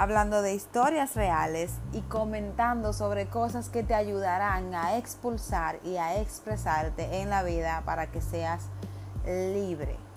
hablando de historias reales y comentando sobre cosas que te ayudarán a expulsar y a expresarte en la vida para que seas libre.